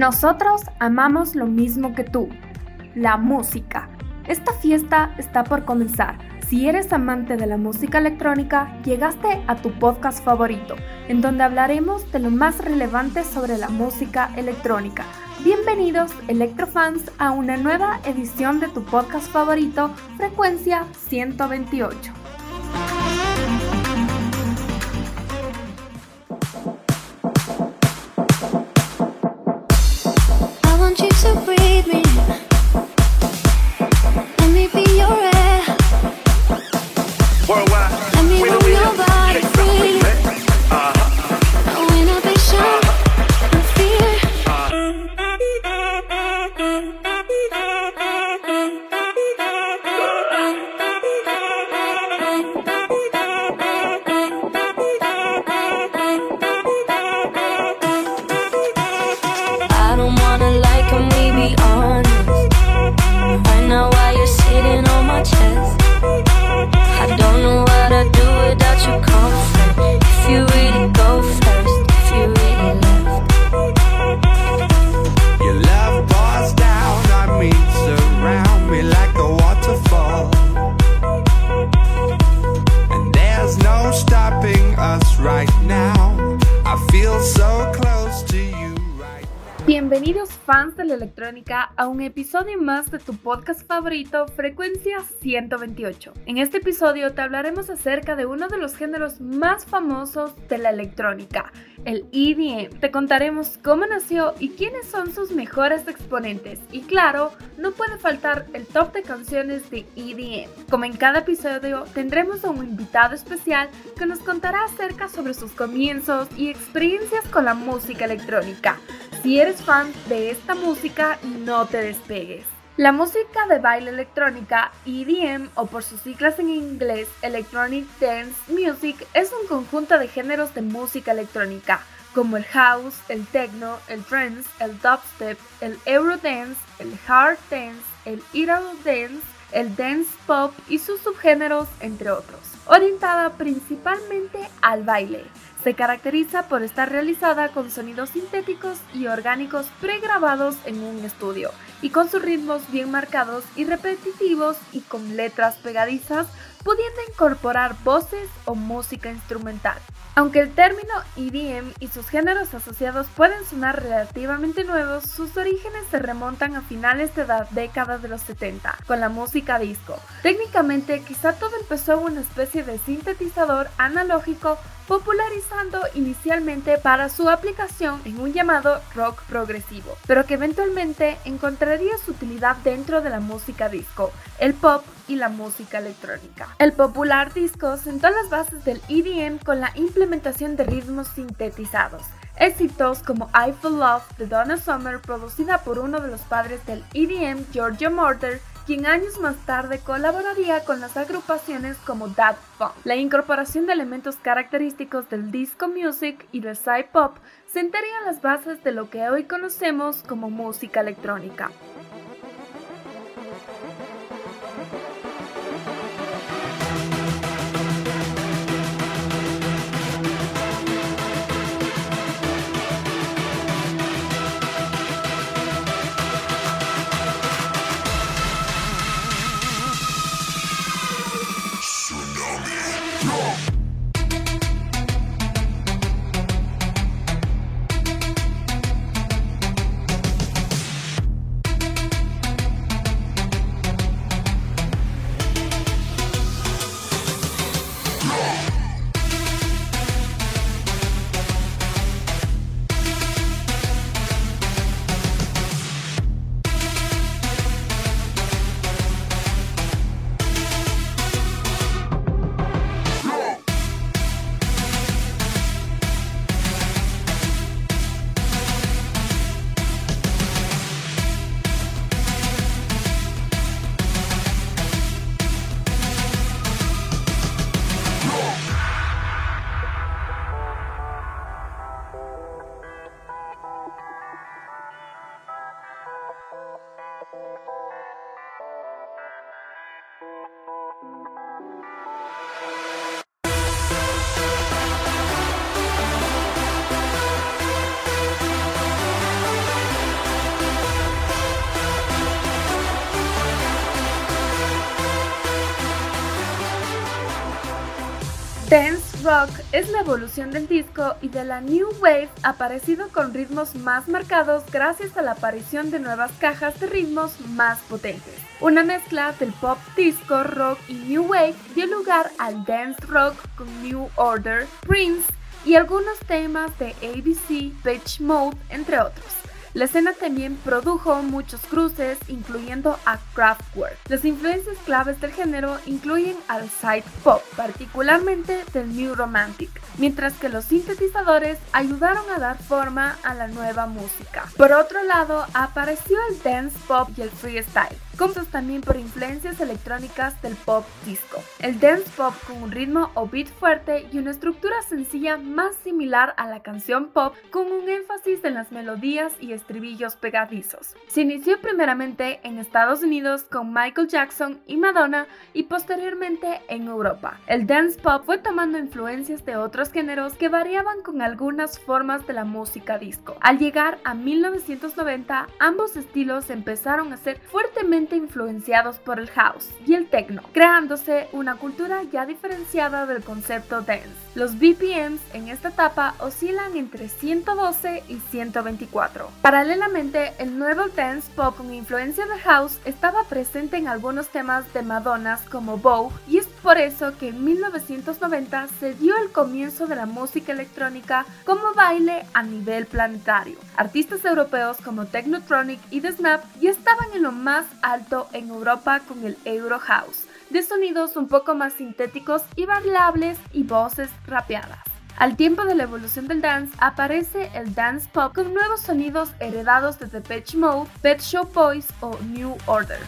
Nosotros amamos lo mismo que tú, la música. Esta fiesta está por comenzar. Si eres amante de la música electrónica, llegaste a tu podcast favorito, en donde hablaremos de lo más relevante sobre la música electrónica. Bienvenidos, Electrofans, a una nueva edición de tu podcast favorito, Frecuencia 128. Fans a un episodio más de tu podcast favorito Frecuencia 128. En este episodio te hablaremos acerca de uno de los géneros más famosos de la electrónica, el EDM. Te contaremos cómo nació y quiénes son sus mejores exponentes. Y claro, no puede faltar el top de canciones de EDM. Como en cada episodio, tendremos a un invitado especial que nos contará acerca sobre sus comienzos y experiencias con la música electrónica. Si eres fan de esta música, no te despegues. La música de baile electrónica, EDM o por sus siglas en inglés Electronic Dance Music, es un conjunto de géneros de música electrónica, como el house, el techno, el trance, el dubstep, el eurodance, el hard dance, el euro dance, el dance pop y sus subgéneros, entre otros, orientada principalmente al baile. Se caracteriza por estar realizada con sonidos sintéticos y orgánicos pregrabados en un estudio y con sus ritmos bien marcados y repetitivos y con letras pegadizas pudiendo incorporar voces o música instrumental. Aunque el término EDM y sus géneros asociados pueden sonar relativamente nuevos, sus orígenes se remontan a finales de la década de los 70, con la música disco. Técnicamente, quizá todo empezó en una especie de sintetizador analógico popularizando inicialmente para su aplicación en un llamado rock progresivo, pero que eventualmente encontraría su utilidad dentro de la música disco, el pop y la música electrónica. El popular disco sentó las bases del EDM con la implementación de ritmos sintetizados. Éxitos como I Feel Love de Donna Summer, producida por uno de los padres del EDM, Giorgio Moroder, quien años más tarde colaboraría con las agrupaciones como That Funk. La incorporación de elementos característicos del disco music y del sci pop sentaría las bases de lo que hoy conocemos como música electrónica. Es la evolución del disco y de la new wave aparecido con ritmos más marcados gracias a la aparición de nuevas cajas de ritmos más potentes. Una mezcla del pop disco, rock y new wave dio lugar al dance rock con New Order, Prince y algunos temas de ABC, Pitch Mode, entre otros. La escena también produjo muchos cruces, incluyendo a Kraftwerk. Las influencias claves del género incluyen al side pop, particularmente del New Romantic, mientras que los sintetizadores ayudaron a dar forma a la nueva música. Por otro lado, apareció el dance pop y el freestyle compuestos también por influencias electrónicas del pop disco. El dance pop con un ritmo o beat fuerte y una estructura sencilla más similar a la canción pop con un énfasis en las melodías y estribillos pegadizos. Se inició primeramente en Estados Unidos con Michael Jackson y Madonna y posteriormente en Europa. El dance pop fue tomando influencias de otros géneros que variaban con algunas formas de la música disco. Al llegar a 1990, ambos estilos empezaron a ser fuertemente influenciados por el house y el techno, creándose una cultura ya diferenciada del concepto dance. Los BPMs en esta etapa oscilan entre 112 y 124. Paralelamente, el nuevo dance pop con influencia de house estaba presente en algunos temas de Madonnas como Vogue y es por eso que en 1990 se dio el comienzo de la música electrónica como baile a nivel planetario. Artistas europeos como Technotronic y The Snap ya estaban en lo más alto en Europa con el Euro House, de sonidos un poco más sintéticos y bailables y voces rapeadas. Al tiempo de la evolución del dance, aparece el dance pop con nuevos sonidos heredados de Mode, Pet Shop Boys o New Order.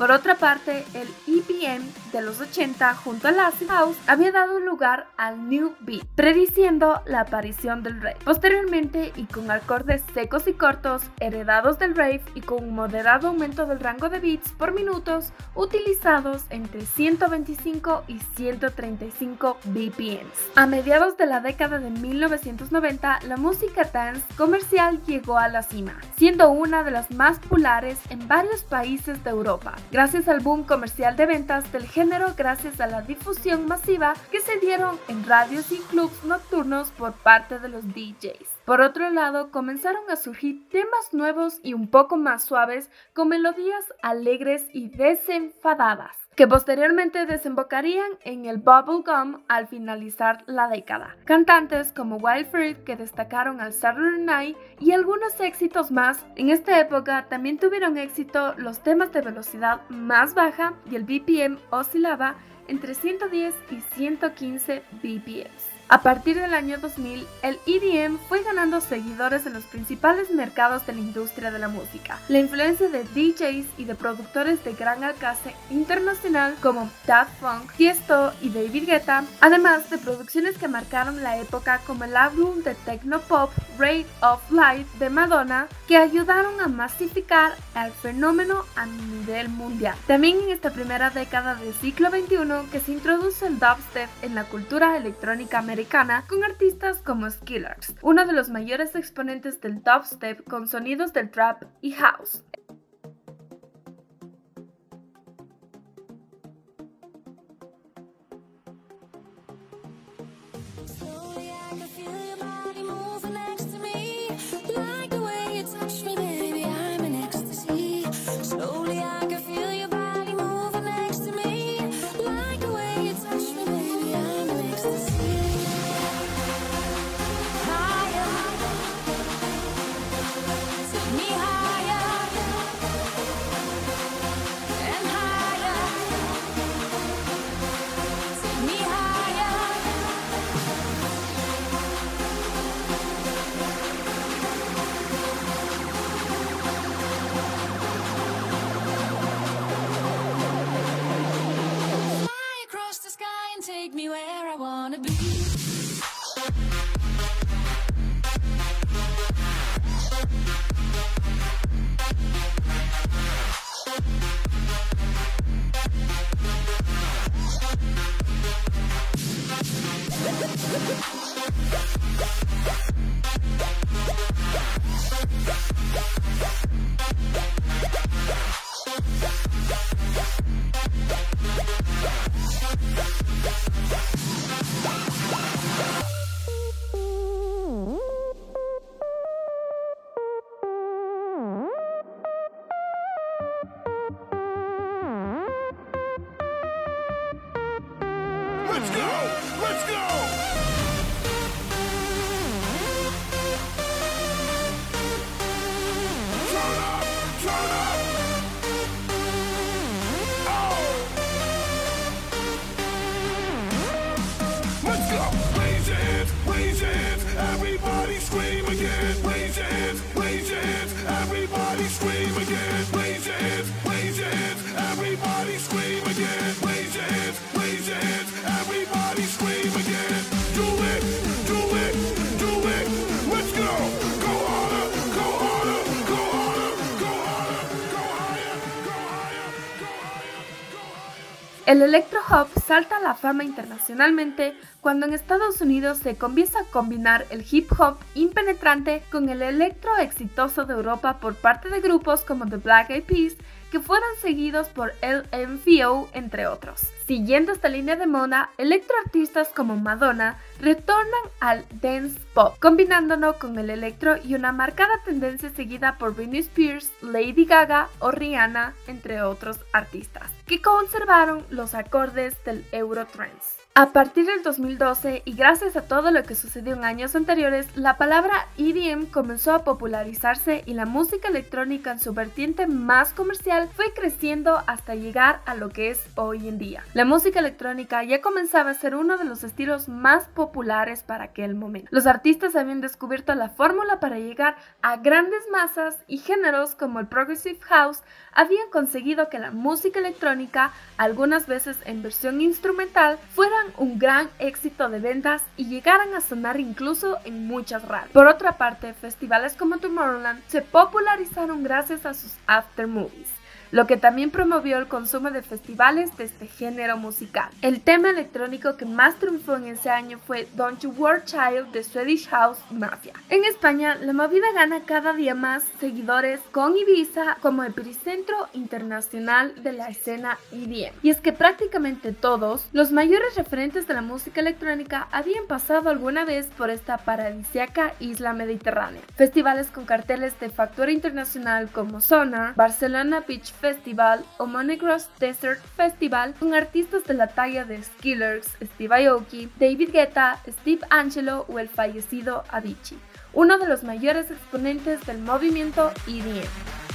Por otra parte, el EPM de los 80 junto al acid house había dado lugar al new beat, prediciendo la aparición del rave. Posteriormente, y con acordes secos y cortos heredados del rave y con un moderado aumento del rango de beats por minutos utilizados entre 125 y 135 BPMs. A mediados de la década de 1990, la música dance comercial llegó a la cima, siendo una de las más populares en varios países de Europa, gracias al boom comercial de ventas del género gracias a la difusión masiva que se dieron en radios y clubs nocturnos por parte de los DJs. Por otro lado, comenzaron a surgir temas nuevos y un poco más suaves con melodías alegres y desenfadadas que posteriormente desembocarían en el bubblegum al finalizar la década. Cantantes como Wild Fruit que destacaron al Saturday Night y algunos éxitos más. En esta época también tuvieron éxito los temas de velocidad más baja y el BPM oscilaba entre 110 y 115 BPMs. A partir del año 2000, el EDM fue ganando seguidores en los principales mercados de la industria de la música. La influencia de DJs y de productores de gran alcance internacional como Daft Punk, Tiesto y David Guetta, además de producciones que marcaron la época como el álbum de techno pop Rate of Light de Madonna, que ayudaron a masificar el fenómeno a nivel mundial. También en esta primera década del siglo XXI que se introduce el dubstep en la cultura electrónica americana con artistas como Skillers, uno de los mayores exponentes del dubstep con sonidos del trap y house. El electro hop salta a la fama internacionalmente cuando en Estados Unidos se comienza a combinar el hip hop impenetrante con el electro exitoso de Europa por parte de grupos como The Black Eyed Peas que fueron seguidos por el MFO, entre otros. Siguiendo esta línea de moda, electroartistas como Madonna retornan al dance pop, combinándolo con el electro y una marcada tendencia seguida por Britney Spears, Lady Gaga o Rihanna, entre otros artistas, que conservaron los acordes del Eurotrance. A partir del 2012 y gracias a todo lo que sucedió en años anteriores, la palabra EDM comenzó a popularizarse y la música electrónica en su vertiente más comercial fue creciendo hasta llegar a lo que es hoy en día. La música electrónica ya comenzaba a ser uno de los estilos más populares para aquel momento. Los artistas habían descubierto la fórmula para llegar a grandes masas y géneros como el Progressive House habían conseguido que la música electrónica, algunas veces en versión instrumental, un gran éxito de ventas y llegaran a sonar incluso en muchas radios. Por otra parte, festivales como Tomorrowland se popularizaron gracias a sus after movies lo que también promovió el consumo de festivales de este género musical. El tema electrónico que más triunfó en ese año fue Don't You Worry Child de Swedish House Mafia. En España, la movida gana cada día más seguidores con Ibiza como epicentro internacional de la escena EDM. Y es que prácticamente todos los mayores referentes de la música electrónica habían pasado alguna vez por esta paradisiaca isla mediterránea. Festivales con carteles de factura internacional como Sonar, Barcelona Beach Festival o Monegros Desert Festival con artistas de la talla de Skillers, Steve Aoki, David Guetta, Steve Angelo o el fallecido Avicii, uno de los mayores exponentes del movimiento EDM.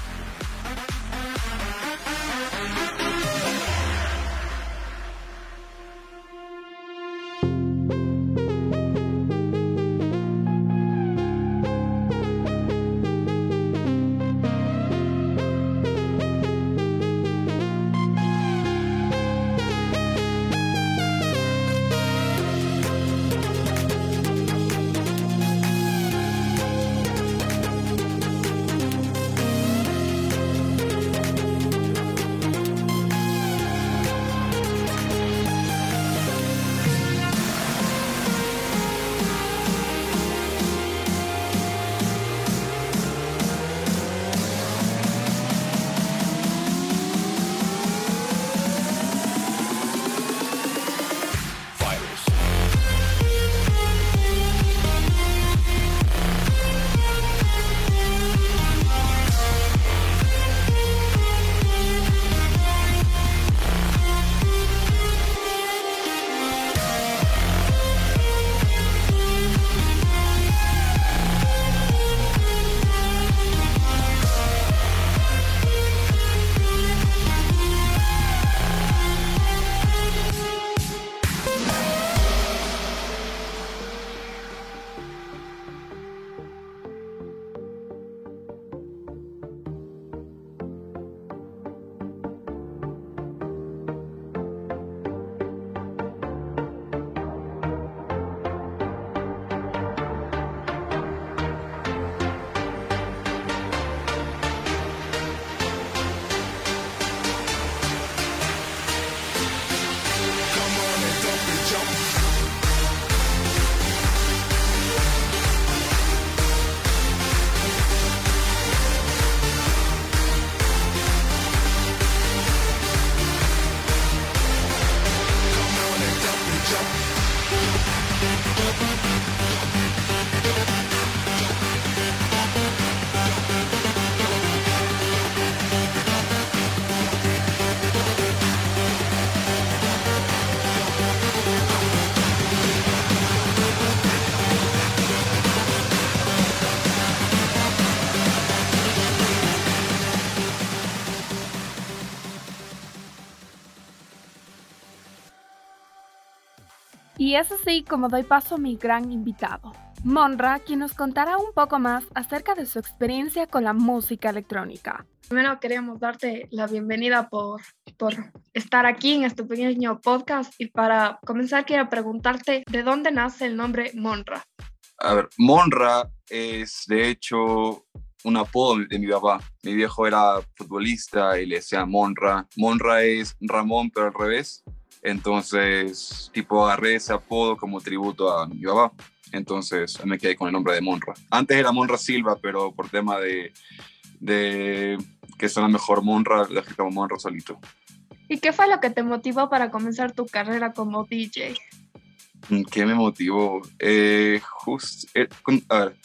Y es así como doy paso a mi gran invitado, Monra, quien nos contará un poco más acerca de su experiencia con la música electrónica. Primero queríamos darte la bienvenida por, por estar aquí en este pequeño podcast y para comenzar quiero preguntarte de dónde nace el nombre Monra. A ver, Monra es de hecho un apodo de mi papá. Mi viejo era futbolista y le decía Monra. Monra es Ramón, pero al revés. Entonces, tipo, agarré ese apodo como tributo a mi papá. Entonces, me quedé con el nombre de Monra. Antes era Monra Silva, pero por tema de, de que suena mejor Monra, dejé como Monra solito. ¿Y qué fue lo que te motivó para comenzar tu carrera como DJ? ¿Qué me motivó? Eh, just, eh, a ver,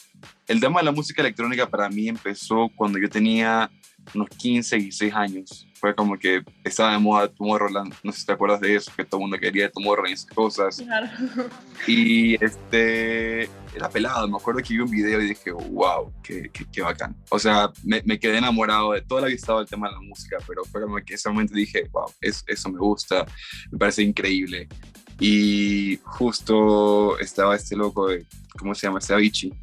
el tema de la música electrónica para mí empezó cuando yo tenía unos 15, 16 años. Fue como que estaba de moda Tomorrowland, no sé si te acuerdas de eso, que todo el mundo quería Tomorrowland y esas cosas. Claro. Y este, era pelado, me acuerdo que vi un video y dije, wow, qué, qué, bacán. O sea, me, me, quedé enamorado de toda la vista del tema de la música, pero fue como que ese momento dije, wow, eso me gusta, me parece increíble. Y justo estaba este loco de, ¿cómo se llama? Este Avicii.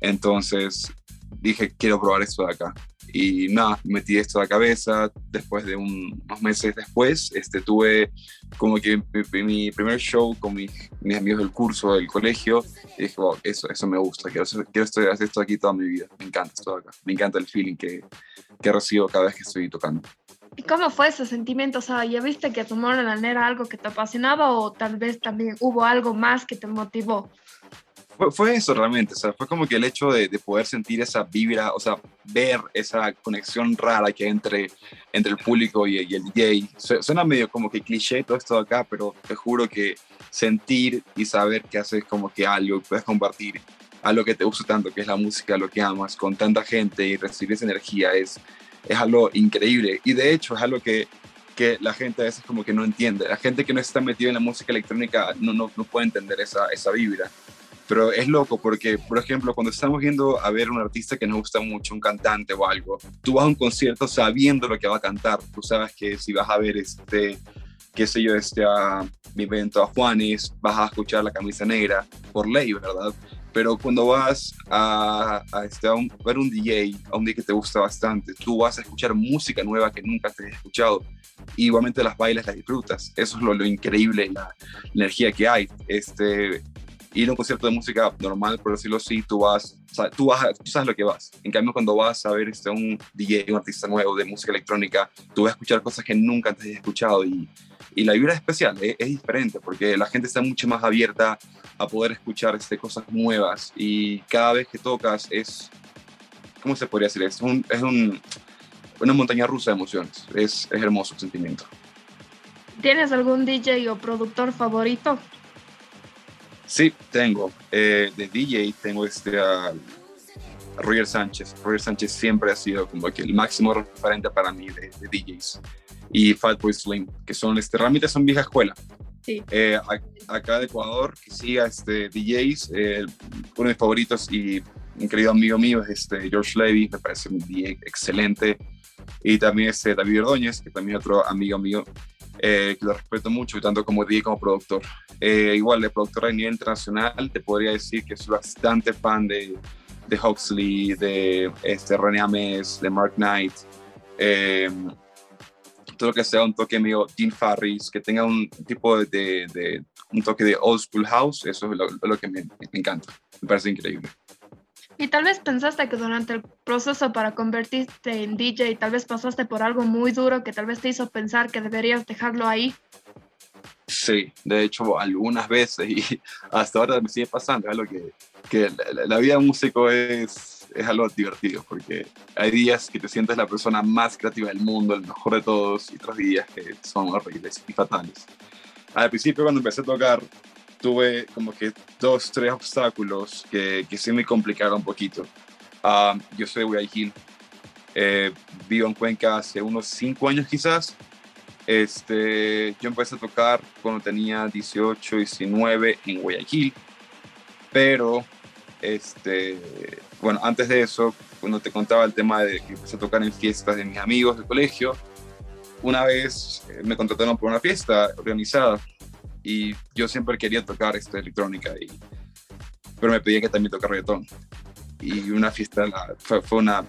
Entonces dije, quiero probar esto de acá. Y nada, metí esto a la cabeza. Después de unos meses después, este, tuve como que mi, primer show con mis, mis, amigos del curso, del colegio. Y dije, wow, eso, eso me gusta. Quiero, quiero hacer esto aquí toda mi vida. Me encanta esto acá. Me encanta el feeling que, que recibo cada vez que estoy tocando. ¿Y cómo fue ese sentimiento? O sea, ¿ya viste que Tomorrowland era algo que te apasionaba o tal vez también hubo algo más que te motivó? Fue, eso realmente, o sea, fue como que el hecho de, poder sentir esa vibra, o sea, ver esa conexión rara que hay entre, entre el público y, el DJ. Suena medio como que cliché todo esto acá, pero te juro que sentir y saber que haces como que algo, puedes compartir algo que te gusta tanto, que es la música, lo que amas, con tanta gente y recibir esa energía es, es algo increíble. Y de hecho es algo que que la gente a veces como que no entiende. La gente que no está metida en la música electrónica no, no, no puede entender esa, esa vibra. Pero es loco porque, por ejemplo, cuando estamos viendo a ver un artista que nos gusta mucho, un cantante o algo, tú vas a un concierto sabiendo lo que va a cantar. Tú sabes que si vas a ver este, qué sé yo, este a mi evento a Juanes, vas a escuchar la camisa negra por ley, ¿verdad? Pero cuando vas a, a, este, a, ver un DJ, a un DJ que te gusta bastante, tú vas a escuchar música nueva que nunca te has escuchado. Y igualmente las bailas las disfrutas. Eso es lo, lo increíble, la, la, energía que hay. Este, ir a un concierto de música normal, por decirlo así, tú vas, tú, vas tú sabes lo que vas. En cambio, cuando vas a ver este, un DJ, un artista nuevo de música electrónica, tú vas a escuchar cosas que nunca antes has escuchado y, y la vibra es especial, es, diferente, porque la gente está mucho más abierta a poder escuchar este, cosas nuevas y cada vez que tocas es, ¿cómo se podría decir? Es, un, es un, una montaña rusa de emociones, es, es hermoso el sentimiento. ¿Tienes algún DJ o productor favorito? Sí, tengo. Eh, de DJ tengo este a, Roger Sánchez. Roger Sánchez siempre ha sido como que el máximo referente para mí de, DJs. Y Fatboy Slim, que son, este, realmente son vieja escuela. Sí. Eh, acá de Ecuador, que siga este, DJs, eh, uno de mis favoritos y un querido amigo mío es este, George Levy, me parece un DJ excelente. Y también este David Ordóñez, que también es otro amigo mío eh, que lo respeto mucho, tanto como DJ como productor. Eh, igual, de productor a nivel internacional, te podría decir que soy bastante fan de, de Huxley, de este, René Ames, de Mark Knight. Eh, todo lo que sea un toque medio Dean Farris, que tenga un tipo de, de, un toque de old school house, eso es lo, lo que me, me encanta, me parece increíble. Y tal vez pensaste que durante el proceso para convertirte en DJ, tal vez pasaste por algo muy duro que tal vez te hizo pensar que deberías dejarlo ahí. Sí, de hecho algunas veces y hasta ahora me sigue pasando, algo que, que la, vida de músico es, es algo divertido porque hay días que te sientes la persona más creativa del mundo, el mejor de todos y otros días que son horribles y fatales. Al principio cuando empecé a tocar tuve como que dos, tres obstáculos que, que sí me complicaron un poquito. Uh, yo soy de Guayaquil, eh, vivo en Cuenca hace unos cinco años quizás. Este, yo empecé a tocar cuando tenía 18, 19 en Guayaquil, pero este, bueno, antes de eso, cuando te contaba el tema de que empecé a tocar en fiestas de mis amigos del colegio, una vez eh, me contrataron por una fiesta organizada y yo siempre quería tocar esta electrónica, y, pero me pedía que también tocara reggaetón. Y una fiesta fue, fue una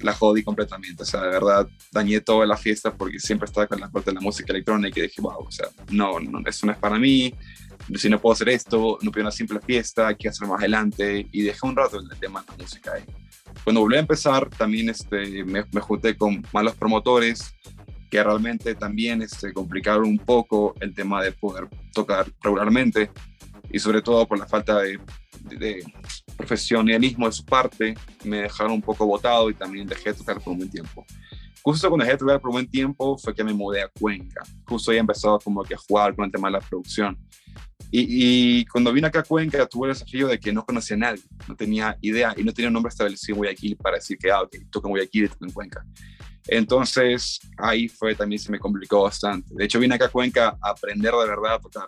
la jodí completamente. O sea, de verdad, dañé toda la fiesta porque siempre estaba con la parte de la música electrónica y dije, wow, o sea, no, no, eso no es para mí. Si no puedo hacer esto, no pido una simple fiesta, hay que hacer más adelante. Y dejé un rato el tema de la música ahí. Cuando volví a empezar, también este, me, me junté con malos promotores que realmente también este, complicaron un poco el tema de poder tocar regularmente y sobre todo por la falta de, de, profesionalismo de su parte, me dejaron un poco botado y también dejé de tocar por un buen tiempo. Justo cuando dejé de tocar por un buen tiempo fue que me mudé a Cuenca. Justo ahí empezado como que a jugar con el tema de la producción. Y, y, cuando vine acá a Cuenca tuve el desafío de que no conocía a nadie, no tenía idea y no tenía un nombre establecido en Guayaquil para decir que, ah, ok, toco en Guayaquil y toco en Cuenca. Entonces ahí fue también se me complicó bastante. De hecho vine acá a Cuenca a aprender de verdad a tocar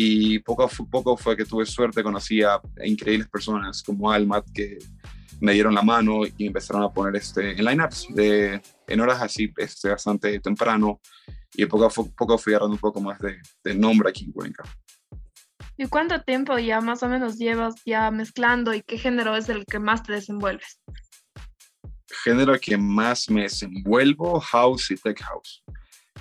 y poco a poco fue que tuve suerte, conocí a increíbles personas como Almat que me dieron la mano y empezaron a poner este, en lineups de, en horas así este, bastante temprano y poco a poco fui agarrando un poco más de, de nombre aquí en Cuenca. ¿Y cuánto tiempo ya más o menos llevas ya mezclando y qué género es el que más te desenvuelves? Género que más me desenvuelvo, house y tech house.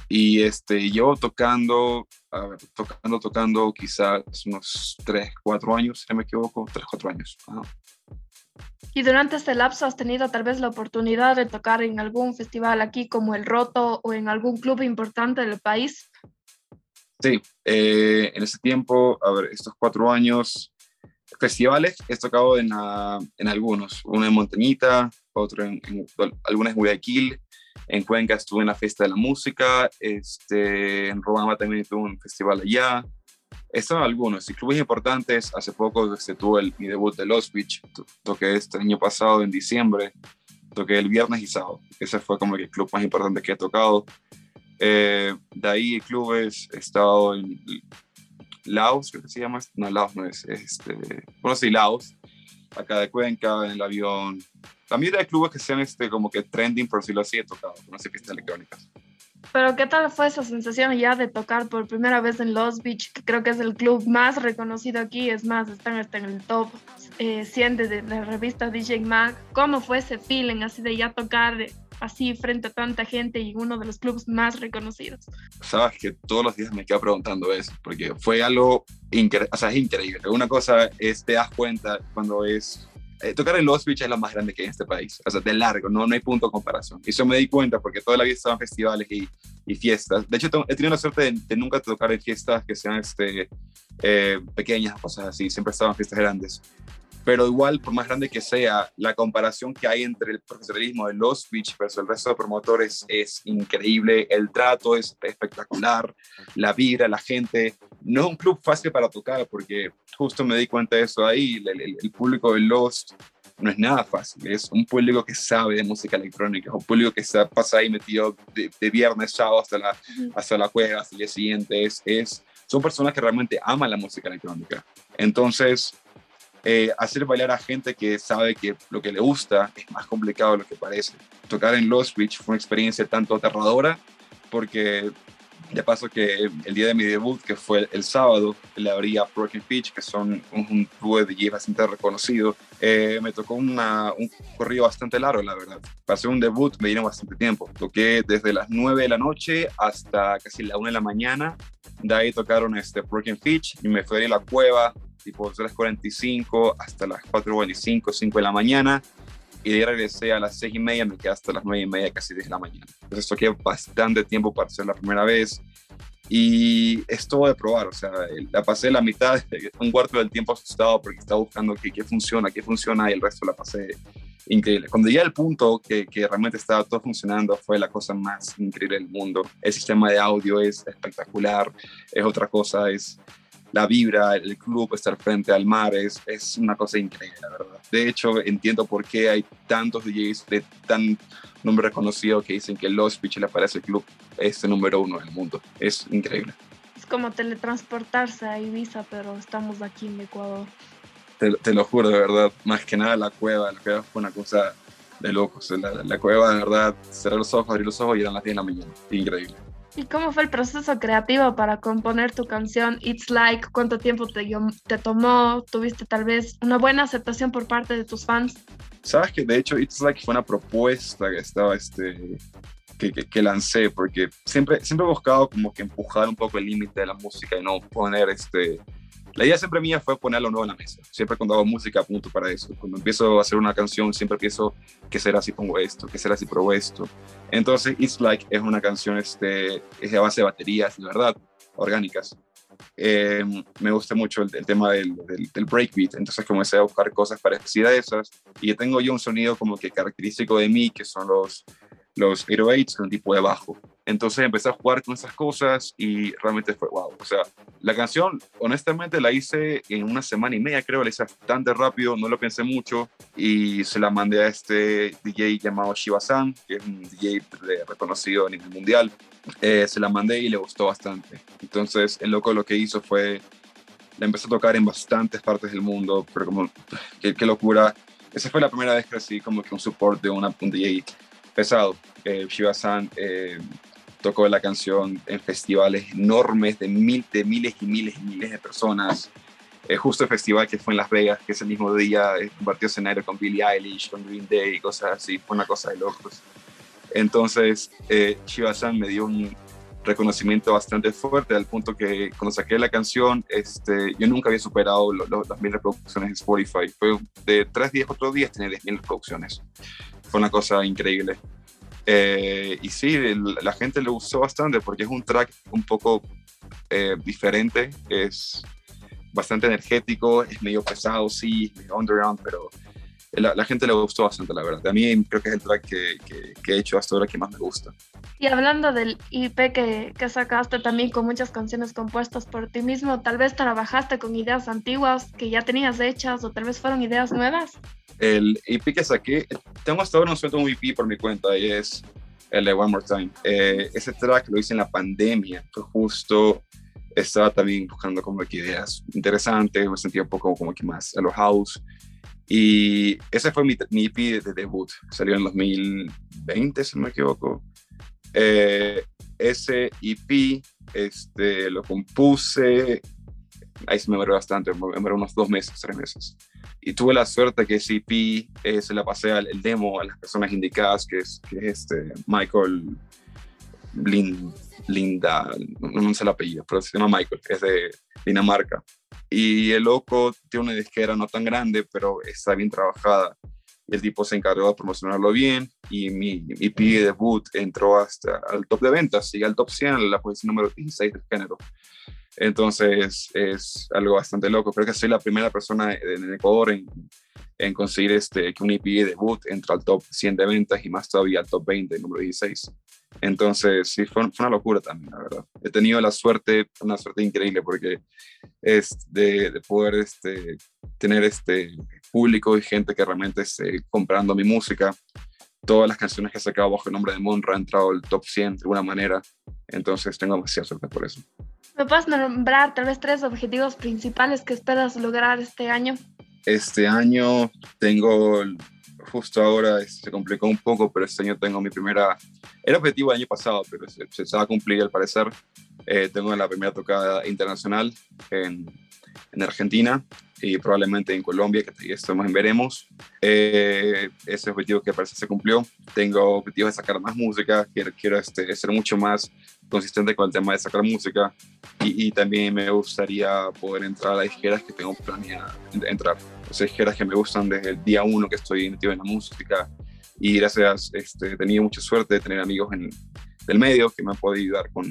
Y este, yo tocando, a ver, tocando, tocando quizás unos 3, 4 años, si no me equivoco, 3, 4 años. Ajá. Y durante este lapso has tenido tal vez la oportunidad de tocar en algún festival aquí como El Roto o en algún club importante del país. Sí, eh, en ese tiempo, a ver, estos cuatro años, festivales he tocado en, uh, en algunos, uno en Montañita, otro en, en en Guayaquil, en Cuenca estuve en la Fiesta de la Música, este, en Robama también tuve un festival allá. Estos algunos, y clubes importantes, hace poco este, tuve el, mi debut de Los Beach, toqué este año pasado en diciembre, toqué el viernes y sábado, ese fue como el club más importante que he tocado. Eh, de ahí clubes, he estado en Laos, creo que se llama, no, Laos no es, este, bueno, sí, Laos, acá de Cuenca, en el avión, mayoría de clubes que sean este, como que trending, por decirlo así, he tocado, no sé fiestas electrónicas. Pero ¿qué tal fue esa sensación ya de tocar por primera vez en Los Beach, que creo que es el club más reconocido aquí, es más, están hasta en el top eh, 100 de, de, la revista DJ Mag? ¿Cómo fue ese feeling así de ya tocar así frente a tanta gente y uno de los clubes más reconocidos? Sabes que todos los días me quedo preguntando eso, porque fue algo incre o sea, es increíble. Una cosa es, te das cuenta cuando es eh, tocar en Los Beach es la más grande que hay en este país, o sea, de largo, no, no hay punto de comparación. Y eso me di cuenta porque toda la vida estaban festivales y, y fiestas. De hecho, he tenido la suerte de, de, nunca tocar en fiestas que sean este, eh, pequeñas, cosas así, siempre estaban fiestas grandes. Pero igual, por más grande que sea, la comparación que hay entre el profesionalismo de Los Beach versus el resto de promotores es increíble. El trato es espectacular, la vida, la gente. No es un club fácil para tocar porque justo me di cuenta de eso ahí. El, el, el público de Lost no es nada fácil. Es un público que sabe de música electrónica, un público que se pasa ahí metido de, de viernes, sábado hasta la, hasta la juega, hasta el día siguiente. Es, es, son personas que realmente aman la música electrónica. Entonces, eh, hacer bailar a gente que sabe que lo que le gusta es más complicado de lo que parece. Tocar en Los Beach fue una experiencia tanto aterradora porque de paso que el día de mi debut, que fue el, sábado, le abría Broken Pitch, que son un, un dúo de DJ bastante reconocido. Eh, me tocó una, un corrido bastante largo, la verdad. Para hacer un debut me dieron bastante tiempo. Toqué desde las 9 de la noche hasta casi la 1 de la mañana. De ahí tocaron este Broken Pitch y me fui a la cueva tipo 3.45 hasta las 4.45, 5 de la mañana y de ahí regresé a las 6 y media, me quedé hasta las 9 y media, casi 10 de la mañana. Entonces toqué bastante tiempo para hacer la primera vez y es todo de probar, o sea, la pasé la mitad, un cuarto del tiempo asustado porque estaba buscando qué, qué funciona, qué funciona y el resto la pasé increíble. Cuando llegué al punto que, que, realmente estaba todo funcionando, fue la cosa más increíble del mundo. El sistema de audio es espectacular, es otra cosa, es la vibra, el club, estar frente al mar, es, es una cosa increíble, la verdad. De hecho, entiendo por qué hay tantos DJs de tan nombre reconocido que dicen que Los le parece el club este número uno del mundo. Es increíble. Es como teletransportarse a Ibiza, pero estamos aquí en Ecuador. Te, te lo juro, de verdad. Más que nada la cueva, la cueva fue una cosa de locos. La, la cueva, de verdad, cerrar los ojos, abrir los ojos y eran las 10 de la mañana. Increíble. ¿Y cómo fue el proceso creativo para componer tu canción It's Like? ¿Cuánto tiempo te, te tomó? ¿Tuviste tal vez una buena aceptación por parte de tus fans? Sabes que de hecho It's Like fue una propuesta que estaba este, que, que, lancé, porque siempre, siempre he buscado como que empujar un poco el límite de la música y no poner este... La idea siempre mía fue ponerlo nuevo en la mesa. Siempre cuando hago música apunto para eso. Cuando empiezo a hacer una canción siempre pienso, ¿qué será si pongo esto? ¿Qué será si pruebo esto? Entonces It's Like es una canción este, es de base de baterías, de verdad, orgánicas. Eh, me gusta mucho el, tema del, del, del, breakbeat, entonces comencé a buscar cosas parecidas a esas y tengo yo un sonido como que característico de mí, que son los, los 808 con tipo de bajo. Entonces empecé a jugar con esas cosas y realmente fue wow. O sea, la canción, honestamente, la hice en una semana y media, creo, la hice bastante rápido, no lo pensé mucho y se la mandé a este DJ llamado Shiba-san, que es un DJ reconocido a nivel mundial. Eh, se la mandé y le gustó bastante. Entonces, el loco lo que hizo fue, la empecé a tocar en bastantes partes del mundo, pero como, qué, qué locura. Esa fue la primera vez que recibí como que un support de una, un DJ pesado. Eh, Shiba-san eh, tocó la canción en festivales enormes de, mil, de miles y miles y miles de personas. Eh, justo el festival que fue en Las Vegas, que ese mismo día eh, compartió escenario con Billie Eilish, con Green Day y cosas así. Fue una cosa de locos. Entonces, eh, Shiba-san me dio un reconocimiento bastante fuerte al punto que cuando saqué la canción, este, yo nunca había superado las mil reproducciones en Spotify. Fue de tres días, cuatro días, diez mil reproducciones fue una cosa increíble. Eh, y sí, la gente le gustó bastante porque es un track un poco eh, diferente, es bastante energético, es medio pesado, sí, medio underground, pero la, la, gente le gustó bastante, la verdad. A mí creo que es el track que, que, he hecho hasta ahora que más me gusta. Y hablando del IP que, que, sacaste también con muchas canciones compuestas por ti mismo, tal vez trabajaste con ideas antiguas que ya tenías hechas o tal vez fueron ideas nuevas. El EP que saqué, tengo hasta ahora no suelto un EP por mi cuenta y es el de One More Time. Eh, ese track lo hice en la pandemia, fue justo, estaba también buscando como que ideas interesantes, me sentía un poco como que más a los house. Y ese fue mi, mi EP de, debut, salió en 2020, si no me equivoco. Eh, ese EP este, lo compuse, ahí se me murió bastante, me murió unos dos meses, tres meses y tuve la suerte que CP eh, se la pasé al, el demo a las personas indicadas, que es, que es este Michael Linda, no, sé el apellido, pero se llama Michael, es de Dinamarca. Y el loco tiene una disquera no tan grande, pero está bien trabajada. Y el tipo se encargó de promocionarlo bien y mi, mi de debut entró hasta al top de ventas, sigue al top 100, la posición número 16 del género. Entonces es algo bastante loco. Creo que soy la primera persona en Ecuador en, en conseguir este, que un EP de debut entre al top 100 de ventas y más todavía al top 20, número 16. Entonces, sí, fue, fue, una locura también, la verdad. He tenido la suerte, una suerte increíble, porque es de, de poder este, tener este público y gente que realmente esté comprando mi música. Todas las canciones que he sacado bajo el nombre de Monra han entrado al top 100 de alguna manera. Entonces, tengo demasiada suerte por eso. ¿Me puedes nombrar tal vez tres objetivos principales que esperas lograr este año? Este año tengo, justo ahora se complicó un poco, pero este año tengo mi primera, era objetivo el año pasado, pero se, se va a cumplir al parecer. Eh, tengo la primera tocada internacional en, en Argentina y probablemente en Colombia, que estamos en veremos. Eh, ese objetivo que parece se cumplió. Tengo objetivos de sacar más música, quiero, quiero este, ser mucho más consistente con el tema de sacar música y, y también me gustaría poder entrar a las disqueras que tengo planeado entrar. Las disqueras que me gustan desde el día uno que estoy metido en la música y gracias, este, he tenido mucha suerte de tener amigos en, del medio que me podido ayudar con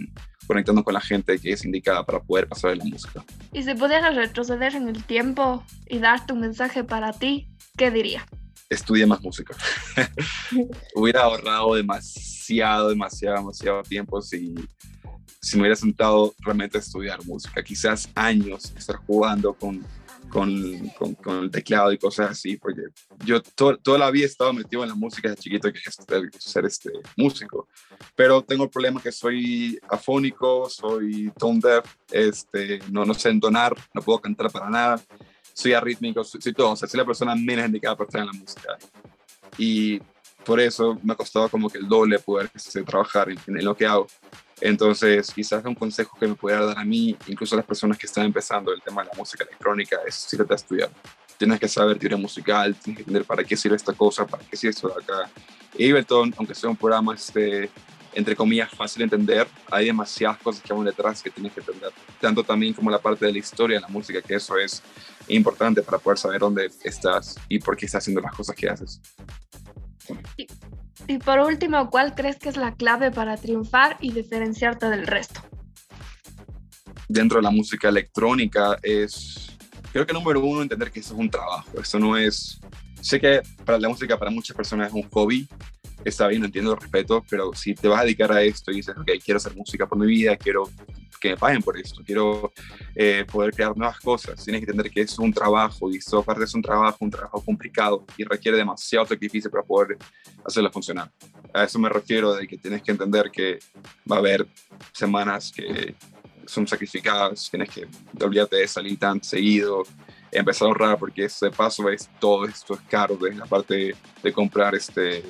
conectando con la gente que es indicada para poder pasar de la música. Y si pudieras retroceder en el tiempo y darte un mensaje para ti, ¿qué diría? Estudia más música. hubiera ahorrado demasiado, demasiado, demasiado tiempo si, si me hubiera sentado realmente a estudiar música. Quizás años estar jugando con con, con, con, el teclado y cosas así, porque yo toda la vida he estado metido en la música desde chiquito que ser, ser este, músico, pero tengo el problema que soy afónico, soy tone deaf, este, no, no sé entonar, no puedo cantar para nada, soy arrítmico, soy, soy todo, o sea, soy la persona menos indicada para estar en la música. Y por eso me ha costado como que el doble poder este, trabajar en, en, lo que hago. Entonces, quizás un consejo que me pudiera dar a mí, incluso a las personas que están empezando el tema de la música electrónica, es irte a estudiar. Tienes que saber teoría musical, tienes que entender para qué sirve esta cosa, para qué sirve esto de acá. Ableton, aunque sea un programa este, entre comillas, fácil de entender, hay demasiadas cosas que van detrás que tienes que entender. Tanto también como la parte de la historia de la música, que eso es importante para poder saber dónde estás y por qué estás haciendo las cosas que haces. Y, por último, ¿cuál crees que es la clave para triunfar y diferenciarte del resto? Dentro de la música electrónica es, creo que número uno, entender que eso es un trabajo. Esto no es, sé que para la música para muchas personas es un hobby, está bien, entiendo, respeto, pero si te vas a dedicar a esto y dices, ok, quiero hacer música por mi vida, quiero que me paguen por esto, quiero eh, poder crear nuevas cosas, tienes que entender que es un trabajo y eso aparte es un trabajo, un trabajo complicado y requiere demasiado sacrificio para poder hacerlo funcionar. A eso me refiero de que tienes que entender que va a haber semanas que son sacrificadas, tienes que olvidarte de salir tan seguido, empezar a ahorrar porque ese paso es todo esto es caro desde la parte de comprar este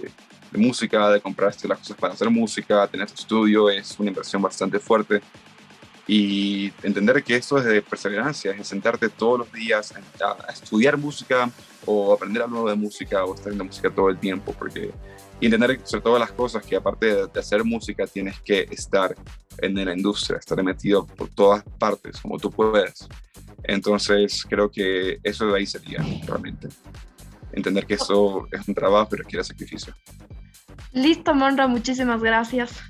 de música, de comprarte las cosas para hacer música, tener tu estudio, es una inversión bastante fuerte. Y entender que esto es de perseverancia, es sentarte todos los días a, estudiar música o aprender algo de música o estar en la música todo el tiempo, porque y entender sobre todas las cosas que aparte de, de, hacer música tienes que estar en la industria, estar metido por todas partes como tú puedes. Entonces creo que eso de ahí sería realmente. Entender que eso es un trabajo pero requiere sacrificio. Listo, Monra, muchísimas gracias.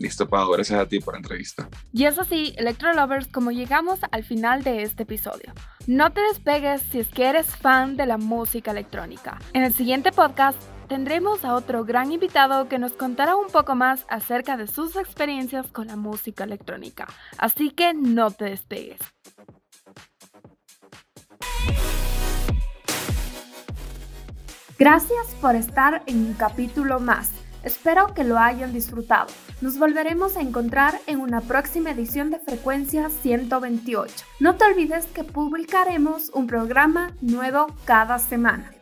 Listo, Pau, gracias a ti por la entrevista. Y es así, Electro Lovers, como llegamos al final de este episodio. No te despegues si es que eres fan de la música electrónica. En el siguiente podcast tendremos a otro gran invitado que nos contará un poco más acerca de sus experiencias con la música electrónica. Así que no te despegues. Gracias por estar en un capítulo más. Espero que lo hayan disfrutado. Nos volveremos a encontrar en una próxima edición de Frecuencia 128. No te olvides que publicaremos un programa nuevo cada semana.